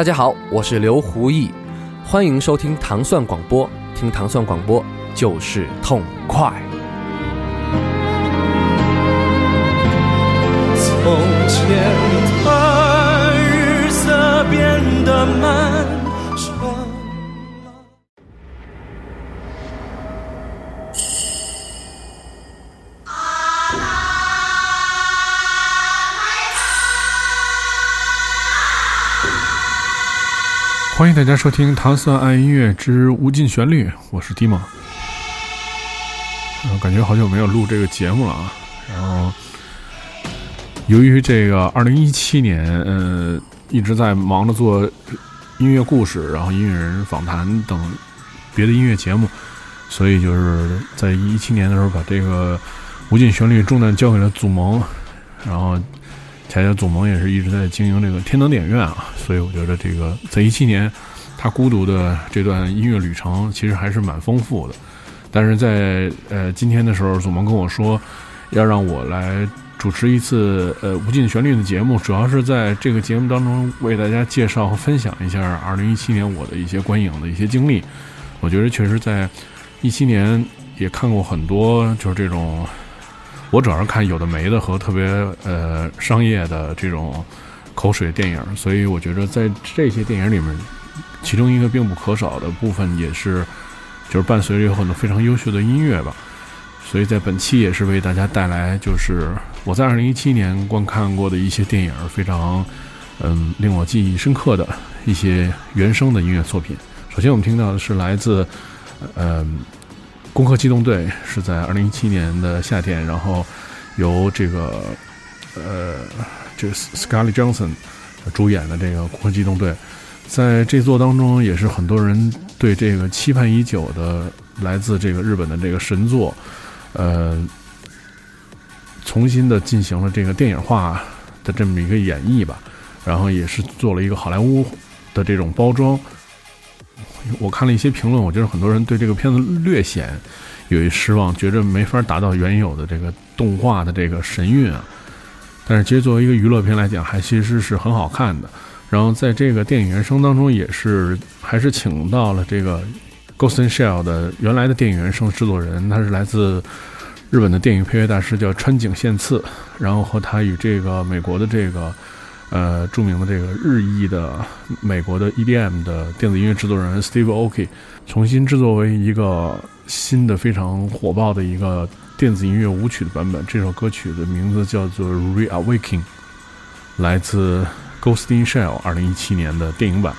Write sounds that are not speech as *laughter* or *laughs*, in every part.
大家好，我是刘胡毅，欢迎收听糖蒜广播，听糖蒜广播就是痛快。从前的日色变得慢欢迎大家收听《唐蒜爱音乐之无尽旋律》，我是 Dima。嗯，感觉好久没有录这个节目了啊。然后，由于这个二零一七年，呃，一直在忙着做音乐故事，然后音乐人访谈等别的音乐节目，所以就是在一七年的时候把这个无尽旋律重担交给了祖萌，然后。恰恰祖萌也是一直在经营这个天堂电影院啊，所以我觉得这个在一七年，他孤独的这段音乐旅程其实还是蛮丰富的。但是在呃今天的时候，祖萌跟我说，要让我来主持一次呃无尽旋律的节目，主要是在这个节目当中为大家介绍和分享一下二零一七年我的一些观影的一些经历。我觉得确实在一七年也看过很多，就是这种。我主要是看有的没的和特别呃商业的这种口水电影，所以我觉得在这些电影里面，其中一个必不可少的部分也是，就是伴随着有很多非常优秀的音乐吧。所以在本期也是为大家带来，就是我在二零一七年观看过的一些电影，非常嗯令我记忆深刻的一些原声的音乐作品。首先我们听到的是来自嗯。《攻壳机动队》是在二零一七年的夏天，然后由这个呃，这个 Scarlett Johnson 主演的这个《攻壳机动队》，在这座当中也是很多人对这个期盼已久的来自这个日本的这个神作，呃，重新的进行了这个电影化的这么一个演绎吧，然后也是做了一个好莱坞的这种包装。我看了一些评论，我觉得很多人对这个片子略显有一失望，觉着没法达到原有的这个动画的这个神韵啊。但是其实作为一个娱乐片来讲，还其实是很好看的。然后在这个电影原声当中，也是还是请到了这个 Ghost and Shell 的原来的电影原声制作人，他是来自日本的电影配乐大师，叫川井宪次。然后和他与这个美国的这个。呃，著名的这个日裔的美国的 EDM 的电子音乐制作人 Steve Aoki 重新制作为一个新的非常火爆的一个电子音乐舞曲的版本。这首歌曲的名字叫做《Reawakening》，来自《Ghost in Shell》二零一七年的电影版。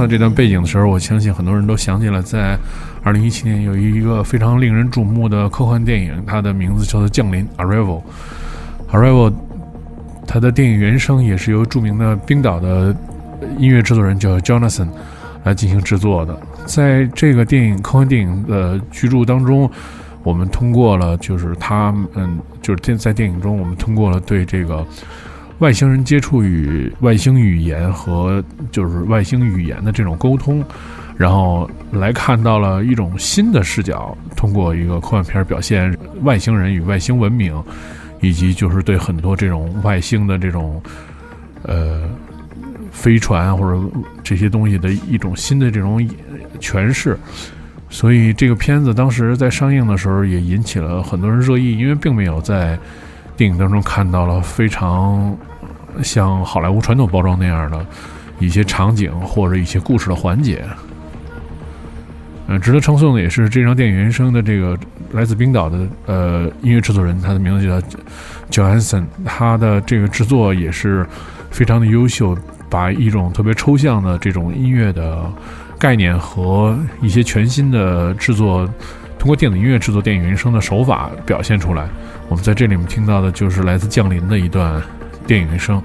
到这段背景的时候，我相信很多人都想起了在二零一七年有一个非常令人瞩目的科幻电影，它的名字叫做《降临》（Arrival）。Arrival，它的电影原声也是由著名的冰岛的音乐制作人叫 Jonathan 来进行制作的。在这个电影科幻电影的居住当中，我们通过了就是他嗯，就是电在电影中，我们通过了对这个。外星人接触与外星语言和就是外星语言的这种沟通，然后来看到了一种新的视角，通过一个科幻片表现外星人与外星文明，以及就是对很多这种外星的这种呃飞船或者这些东西的一种新的这种诠释。所以这个片子当时在上映的时候也引起了很多人热议，因为并没有在电影当中看到了非常。像好莱坞传统包装那样的一些场景或者一些故事的环节，嗯，值得称颂的也是这张电影原声的这个来自冰岛的呃音乐制作人，他的名字叫 Johansson，他的这个制作也是非常的优秀，把一种特别抽象的这种音乐的概念和一些全新的制作，通过电子音乐制作电影原声的手法表现出来。我们在这里面听到的就是来自降临的一段。电影原声。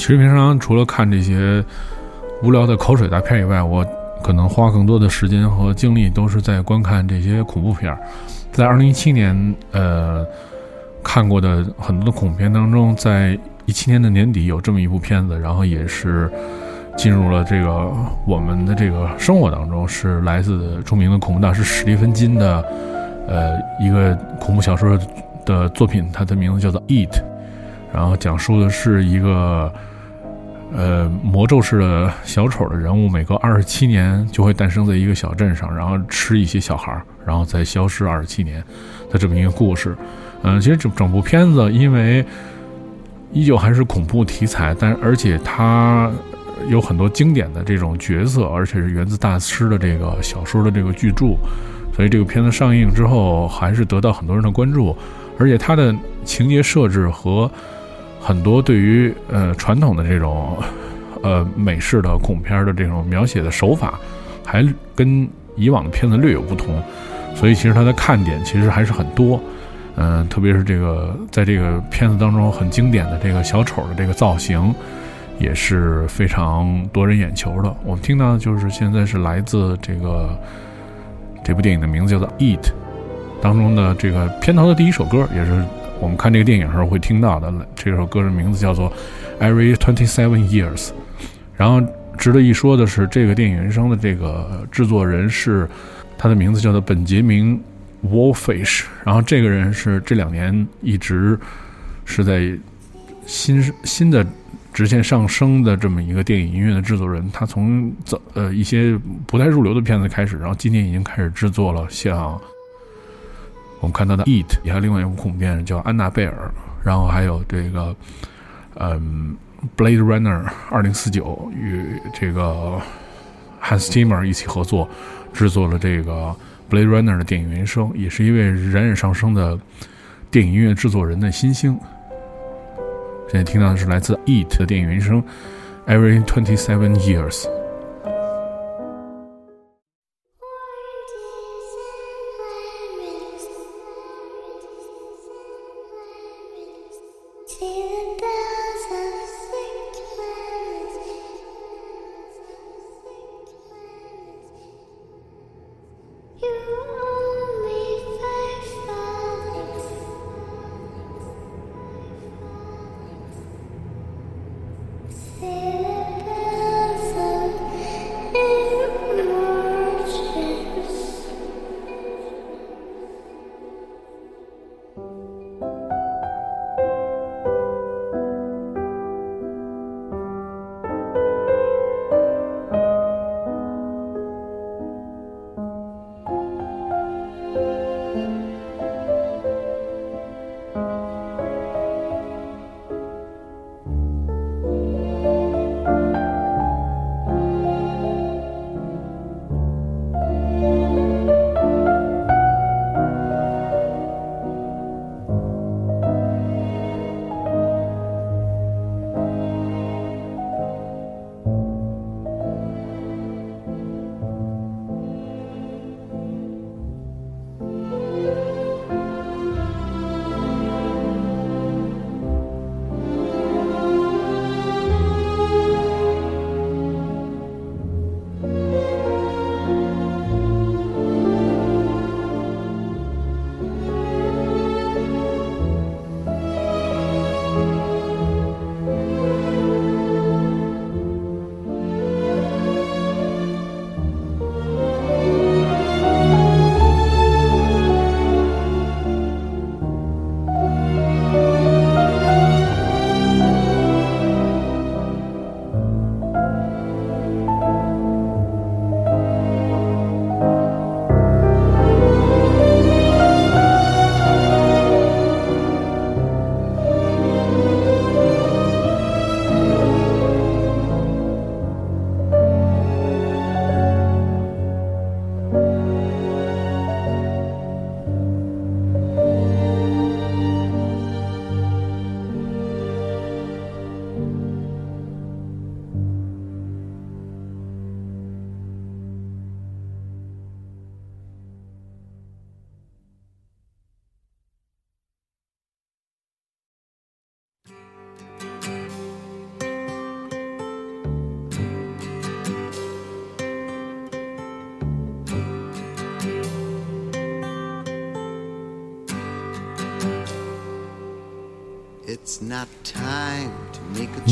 其实平常除了看这些无聊的口水大片以外，我可能花更多的时间和精力都是在观看这些恐怖片儿。在二零一七年，呃，看过的很多的恐怖片当中，在一七年的年底有这么一部片子，然后也是进入了这个我们的这个生活当中，是来自著名的恐怖大师史蒂芬金的呃一个恐怖小说的作品，它的名字叫做《Eat》，然后讲述的是一个。呃，魔咒式的小丑的人物，每隔二十七年就会诞生在一个小镇上，然后吃一些小孩儿，然后再消失二十七年的这么一个故事。嗯，其实整整部片子因为依旧还是恐怖题材，但而且它有很多经典的这种角色，而且是源自大师的这个小说的这个巨著，所以这个片子上映之后还是得到很多人的关注，而且它的情节设置和。很多对于呃传统的这种 *laughs* 呃美式的恐怖片的这种描写的手法，还跟以往的片子略有不同，所以其实它的看点其实还是很多，嗯，特别是这个在这个片子当中很经典的这个小丑的这个造型，也是非常夺人眼球的。我们听到的就是现在是来自这个这部电影的名字叫做《Eat》当中的这个片头的第一首歌，也是。我们看这个电影时候会听到的这首歌的名字叫做《Every Twenty Seven Years》。然后值得一说的是，这个电影原声的这个制作人是他的名字叫做本杰明· Wolfish。然后这个人是这两年一直是在新新的直线上升的这么一个电影音乐的制作人。他从早呃一些不太入流的片子开始，然后今年已经开始制作了像。我们看到的《Eat》也还有另外一部恐怖片叫《安娜贝尔》，然后还有这个，嗯，《Blade Runner》二零四九与这个 Hans Zimmer 一起合作制作了这个《Blade Runner》的电影原声，也是一位冉冉上升的电影音乐制作人的新星。现在听到的是来自《Eat》的电影原声，《Every Twenty Seven Years》。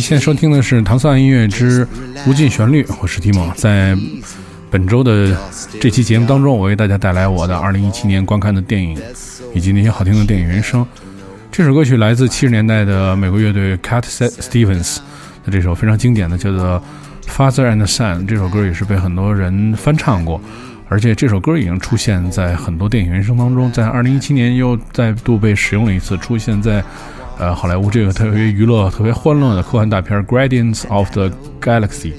现在收听的是《唐宋音乐之无尽旋律》，我是提莫。在本周的这期节目当中，我为大家带来我的2017年观看的电影，以及那些好听的电影原声。这首歌曲来自七十年代的美国乐队 Cat Stevens 的这首非常经典的，叫做《Father and Son》。这首歌也是被很多人翻唱过。而且这首歌已经出现在很多电影原声当中，在二零一七年又再度被使用了一次，出现在呃好莱坞这个特别娱乐、特别欢乐的科幻大片《Guardians of the Galaxy》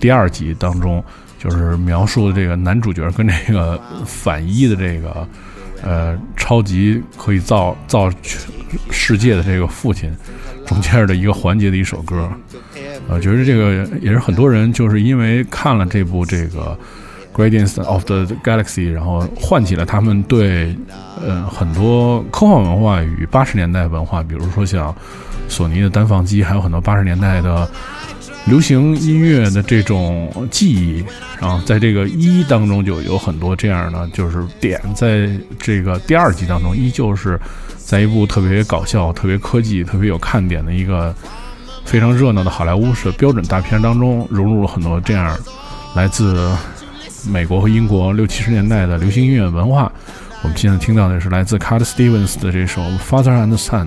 第二集当中，就是描述的这个男主角跟这个反一的这个呃超级可以造造世界的这个父亲中间的一个环节的一首歌，呃，觉得这个也是很多人就是因为看了这部这个。Guardians of the Galaxy，然后唤起了他们对呃很多科幻文化与八十年代文化，比如说像索尼的单放机，还有很多八十年代的流行音乐的这种记忆。然后在这个一当中就有很多这样的就是点，在这个第二集当中，依旧是在一部特别搞笑、特别科技、特别有看点的一个非常热闹的好莱坞式标准大片当中，融入了很多这样来自。美国和英国六七十年代的流行音乐文化，我们现在听到的是来自 Cat Stevens 的这首《Father and Son》。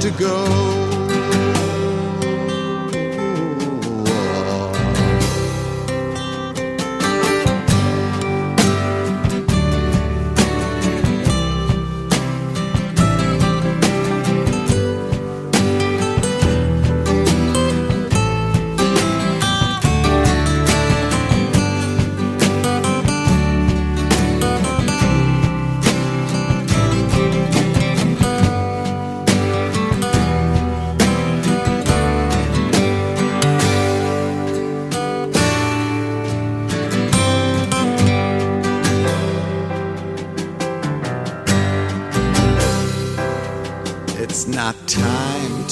to go.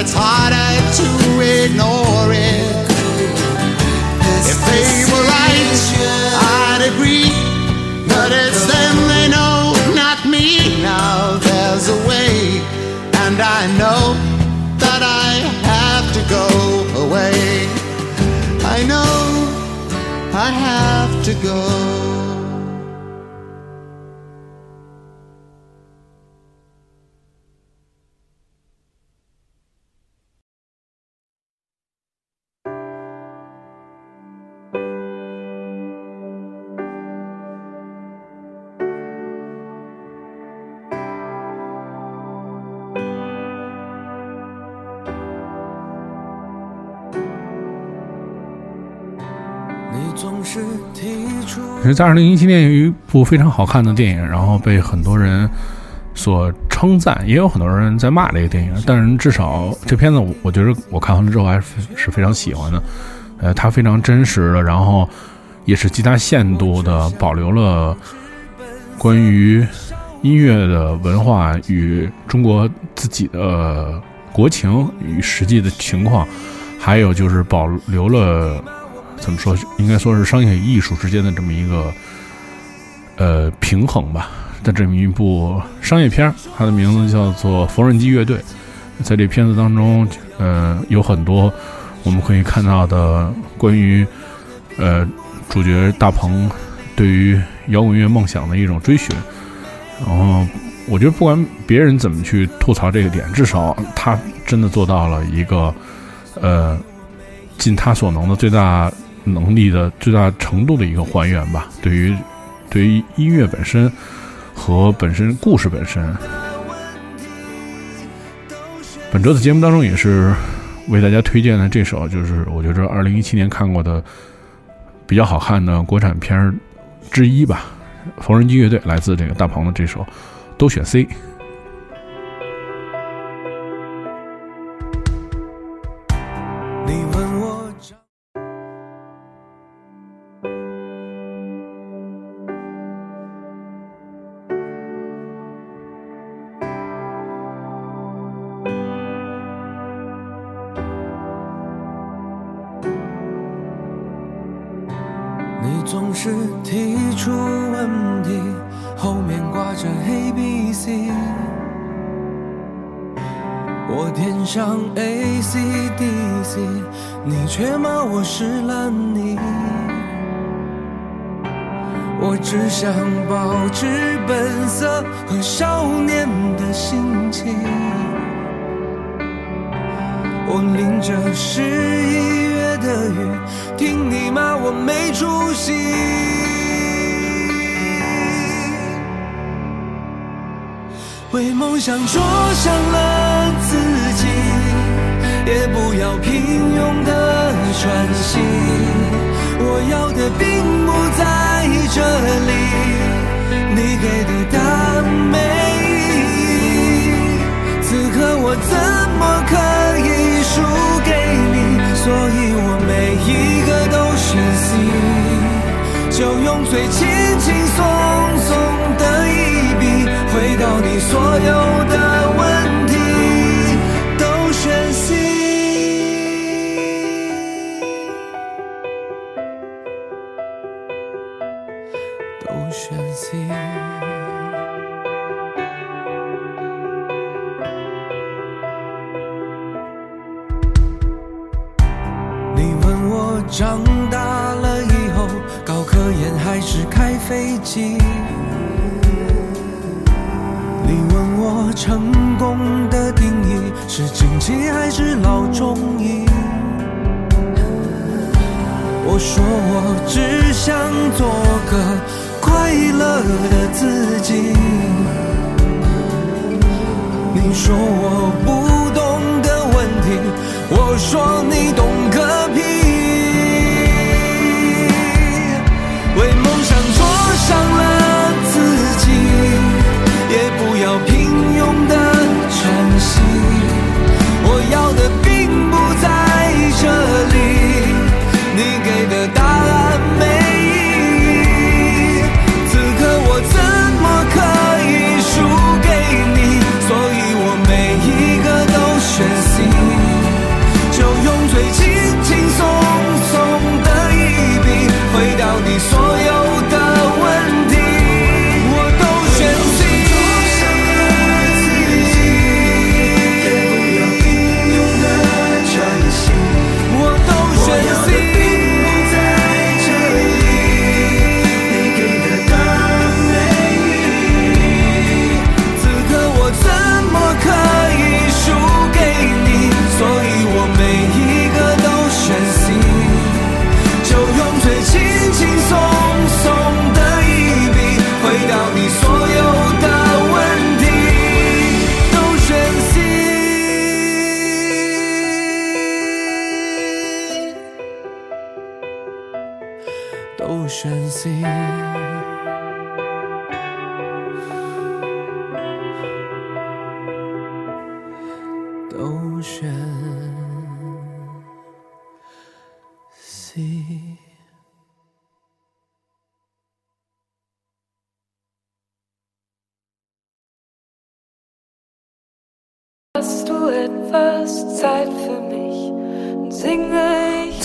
it's hard. 在二零一七年有一部非常好看的电影，然后被很多人所称赞，也有很多人在骂这个电影。但是至少这片子，我我觉得我看完了之后还是是非常喜欢的。呃，它非常真实的，然后也是极大限度的保留了关于音乐的文化与中国自己的国情与实际的情况，还有就是保留了。怎么说？应该说是商业与艺术之间的这么一个呃平衡吧。的这么一部商业片它的名字叫做《缝纫机乐队》。在这片子当中，呃，有很多我们可以看到的关于呃主角大鹏对于摇滚乐梦想的一种追寻。然后，我觉得不管别人怎么去吐槽这个点，至少他真的做到了一个呃尽他所能的最大。能力的最大程度的一个还原吧，对于对于音乐本身和本身故事本身。本周的节目当中也是为大家推荐的这首，就是我觉着二零一七年看过的比较好看的国产片之一吧，《缝纫机乐队》来自这个大鹏的这首，都选 C。着 A B C。我填上 A C D C，你却骂我是烂泥。我只想保持本色和少年的心情。我淋着十一月的雨，听你骂我没出息。梦想灼伤了自己，也不要平庸的喘息。我要的并不在这里，你给的答案没意义。此刻我怎么可以输给你？所以我每一个都选 C，就用最轻轻松松的一，回答你所有的问题，都选 C，都选 C。你问我长大了以后，搞科研还是开飞机？你问我成功的定义是经济还是老中医？我说我只想做个快乐的自己。你说我不懂的问题，我说你懂个屁。为梦想着上了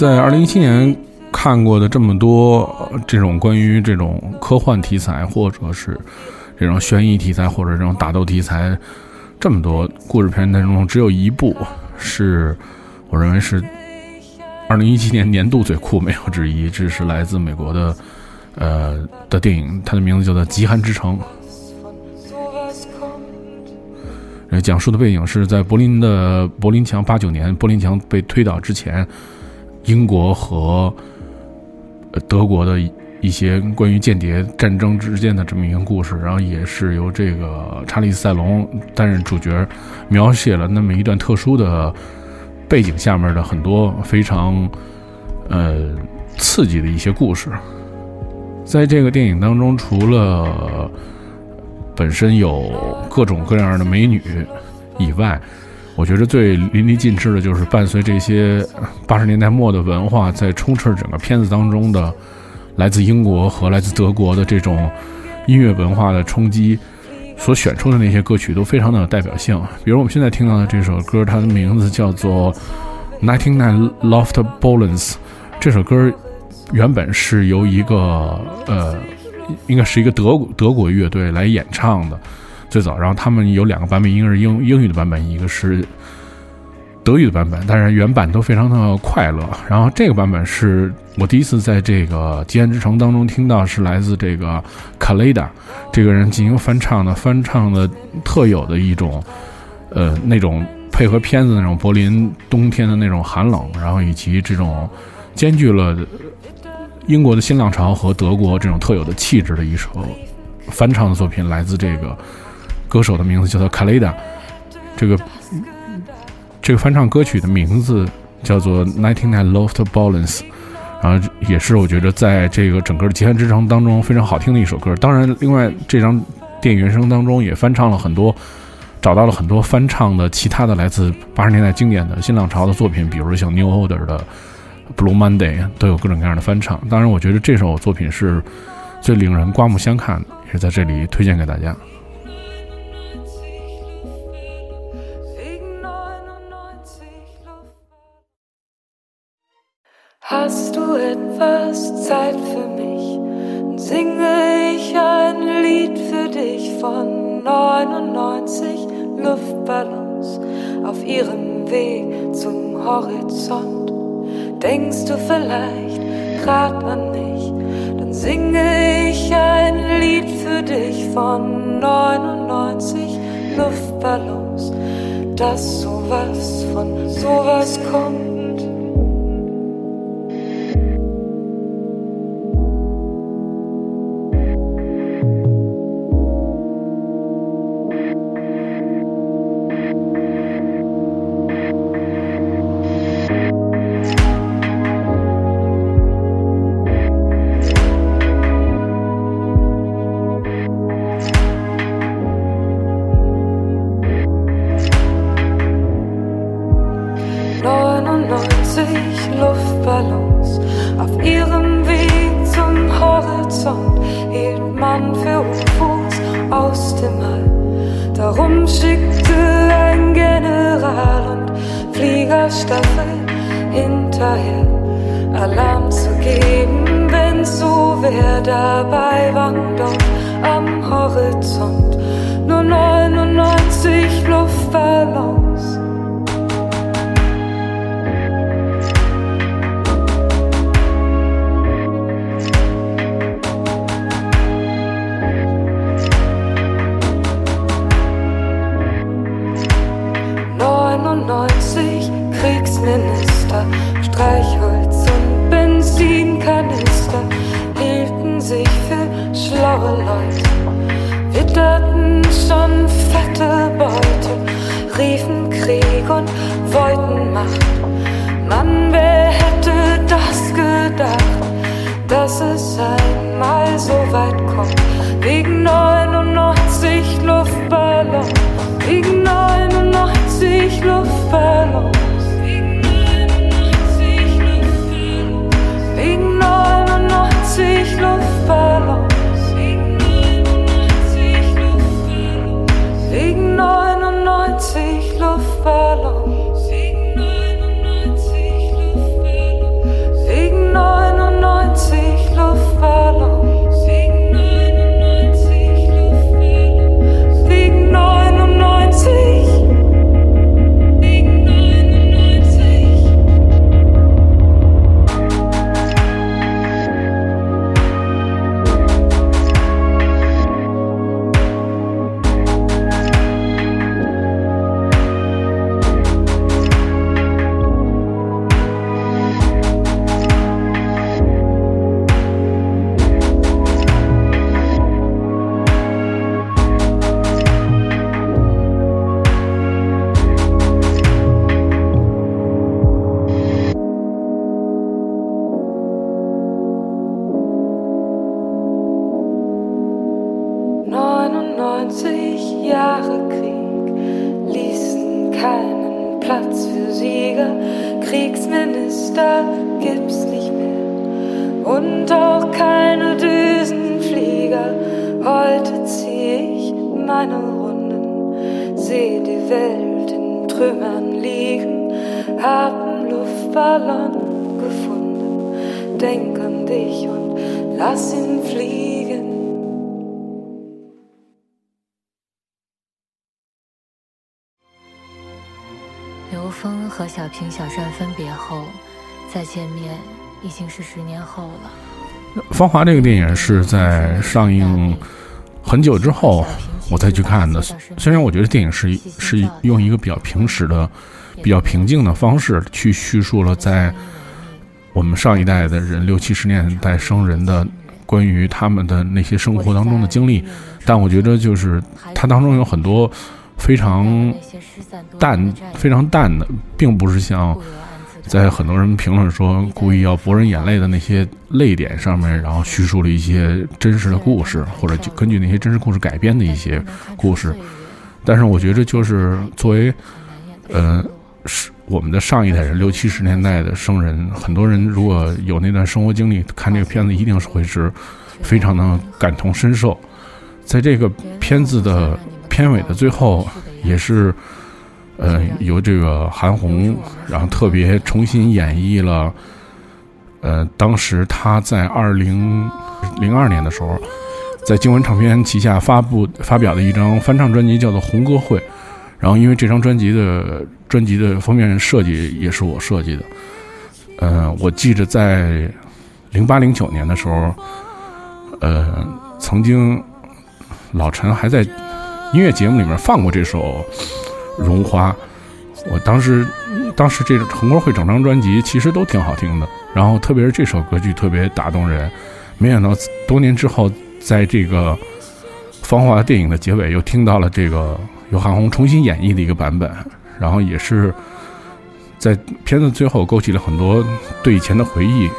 在二零一七年看过的这么多这种关于这种科幻题材，或者是这种悬疑题材，或者这种打斗题材，这么多故事片当中，只有一部是我认为是二零一七年年度最酷，没有之一。这是来自美国的呃的电影，它的名字叫做《极寒之城》。讲述的背景是在柏林的柏林墙八九年，柏林墙被推倒之前，英国和德国的一些关于间谍战争之间的这么一个故事，然后也是由这个查理斯·塞隆担任主角，描写了那么一段特殊的背景下面的很多非常呃刺激的一些故事。在这个电影当中，除了本身有各种各样的美女以外，我觉得最淋漓尽致的就是伴随这些八十年代末的文化，在充斥整个片子当中的来自英国和来自德国的这种音乐文化的冲击，所选出的那些歌曲都非常的有代表性。比如我们现在听到的这首歌，它的名字叫做《Nineteen Nine Loft Ballons》，这首歌原本是由一个呃。应该是一个德国德国乐队来演唱的，最早，然后他们有两个版本，一个是英英语的版本，一个是德语的版本，但是原版都非常的快乐。然后这个版本是我第一次在这个《极限之城》当中听到，是来自这个卡雷达这个人进行翻唱的，翻唱的特有的一种，呃，那种配合片子那种柏林冬天的那种寒冷，然后以及这种兼具了。英国的新浪潮和德国这种特有的气质的一首翻唱的作品，来自这个歌手的名字叫做卡雷达。这个这个翻唱歌曲的名字叫做《Nineteen Nine Loft Ballons》，然后也是我觉得在这个整个的《极限之城》当中非常好听的一首歌。当然，另外这张电影原声当中也翻唱了很多，找到了很多翻唱的其他的来自八十年代经典的新浪潮的作品，比如像 New Order 的。Blue Monday 都有各种各样的翻唱，当然，我觉得这首作品是最令人刮目相看的，也是在这里推荐给大家。80 von 99 Luftballons auf ihrem Weg zum Horizont. Denkst du vielleicht gerade an mich, dann singe ich ein Lied für dich von 99 Luftballons, dass sowas von sowas kommt. Heute zieh ich meine Runden, seh die Welt in Trümmern liegen, hab'n Luftballon gefunden, denk an dich und lass ihn fliegen. 刘峰和小平、小善分别后，再见面已经是十年后了。《芳华》这个电影是在上映很久之后我再去看的。虽然我觉得电影是是用一个比较平实的、比较平静的方式去叙述了在我们上一代的人六七十年代生人的关于他们的那些生活当中的经历，但我觉得就是它当中有很多非常淡、非常淡的，并不是像。在很多人评论说故意要博人眼泪的那些泪点上面，然后叙述了一些真实的故事，或者就根据那些真实故事改编的一些故事。但是我觉得，就是作为，呃，是我们的上一代人，六七十年代的生人，很多人如果有那段生活经历，看这个片子一定是会是非常的感同身受。在这个片子的片尾的最后，也是。呃，由这个韩红，然后特别重新演绎了，呃，当时他在二零零二年的时候，在经文唱片旗下发布发表的一张翻唱专辑，叫做《红歌会》。然后，因为这张专辑的专辑的封面设计也是我设计的。呃，我记着在零八零九年的时候，呃，曾经老陈还在音乐节目里面放过这首。绒花，我当时，当时这个红歌会整张专辑其实都挺好听的，然后特别是这首歌曲特别打动人。没想到多年之后，在这个《芳华》电影的结尾，又听到了这个由韩红重新演绎的一个版本，然后也是在片子最后勾起了很多对以前的回忆。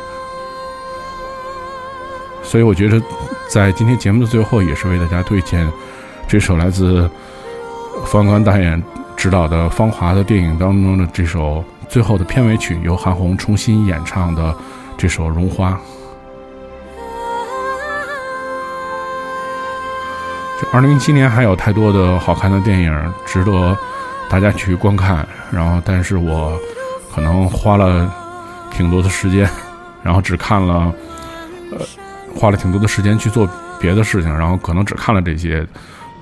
所以我觉得，在今天节目的最后，也是为大家推荐这首来自方刚导演。指导的《芳华》的电影当中的这首最后的片尾曲，由韩红重新演唱的这首《绒花》。就二零一七年还有太多的好看的电影值得大家去观看，然后但是我可能花了挺多的时间，然后只看了，呃，花了挺多的时间去做别的事情，然后可能只看了这些。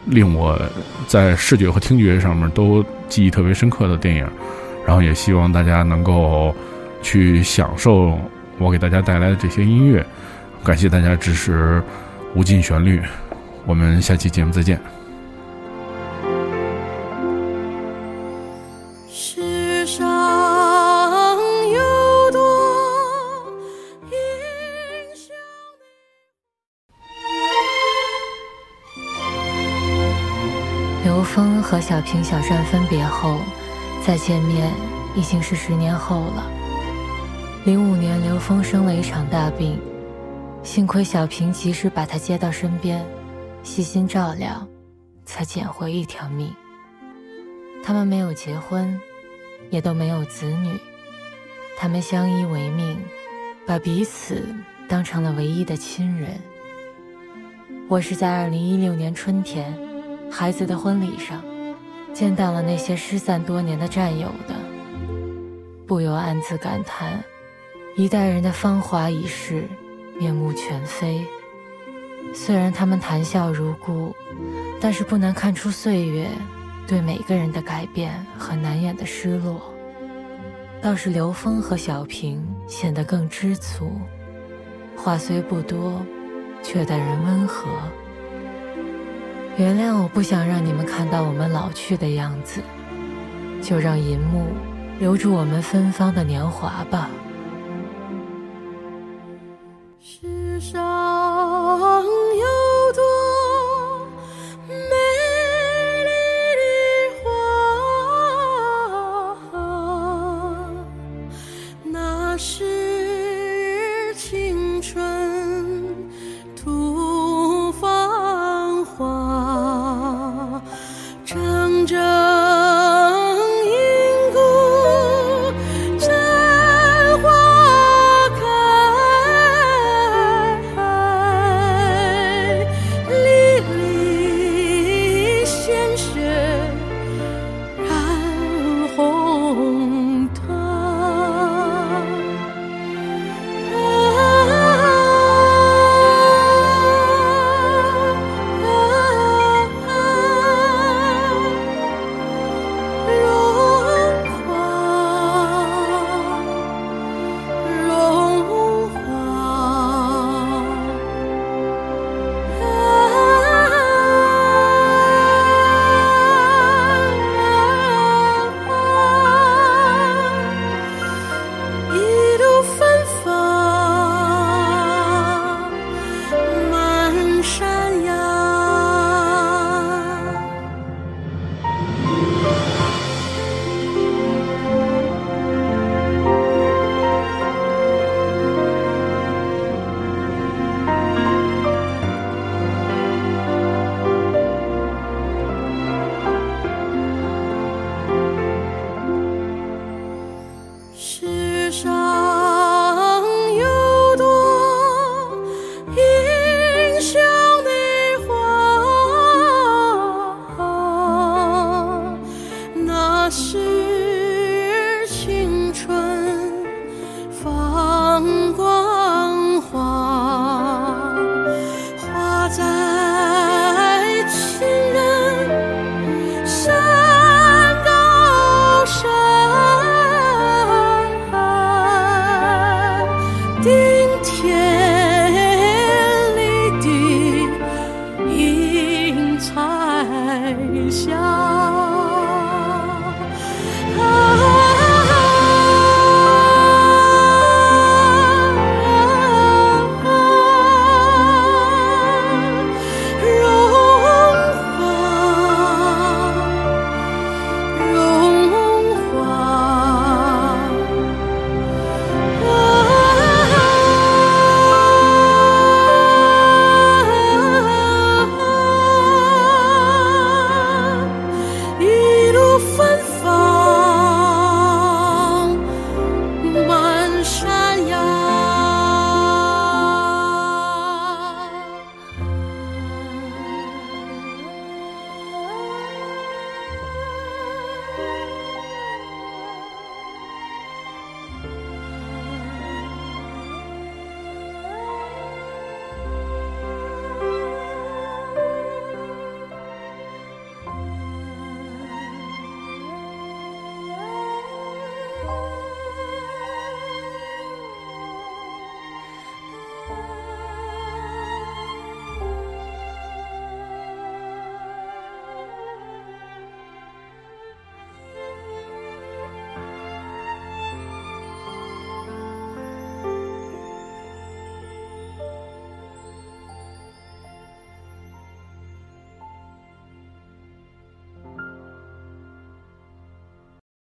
令我在视觉和听觉上面都记忆特别深刻的电影，然后也希望大家能够去享受我给大家带来的这些音乐。感谢大家支持无尽旋律，我们下期节目再见。小平、小善分别后，再见面已经是十年后了。零五年，刘峰生了一场大病，幸亏小平及时把他接到身边，细心照料，才捡回一条命。他们没有结婚，也都没有子女，他们相依为命，把彼此当成了唯一的亲人。我是在二零一六年春天。孩子的婚礼上，见到了那些失散多年的战友的，不由暗自感叹：一代人的芳华已逝，面目全非。虽然他们谈笑如故，但是不难看出岁月对每个人的改变和难掩的失落。倒是刘峰和小平显得更知足，话虽不多，却待人温和。原谅我不想让你们看到我们老去的样子，就让银幕留住我们芬芳的年华吧。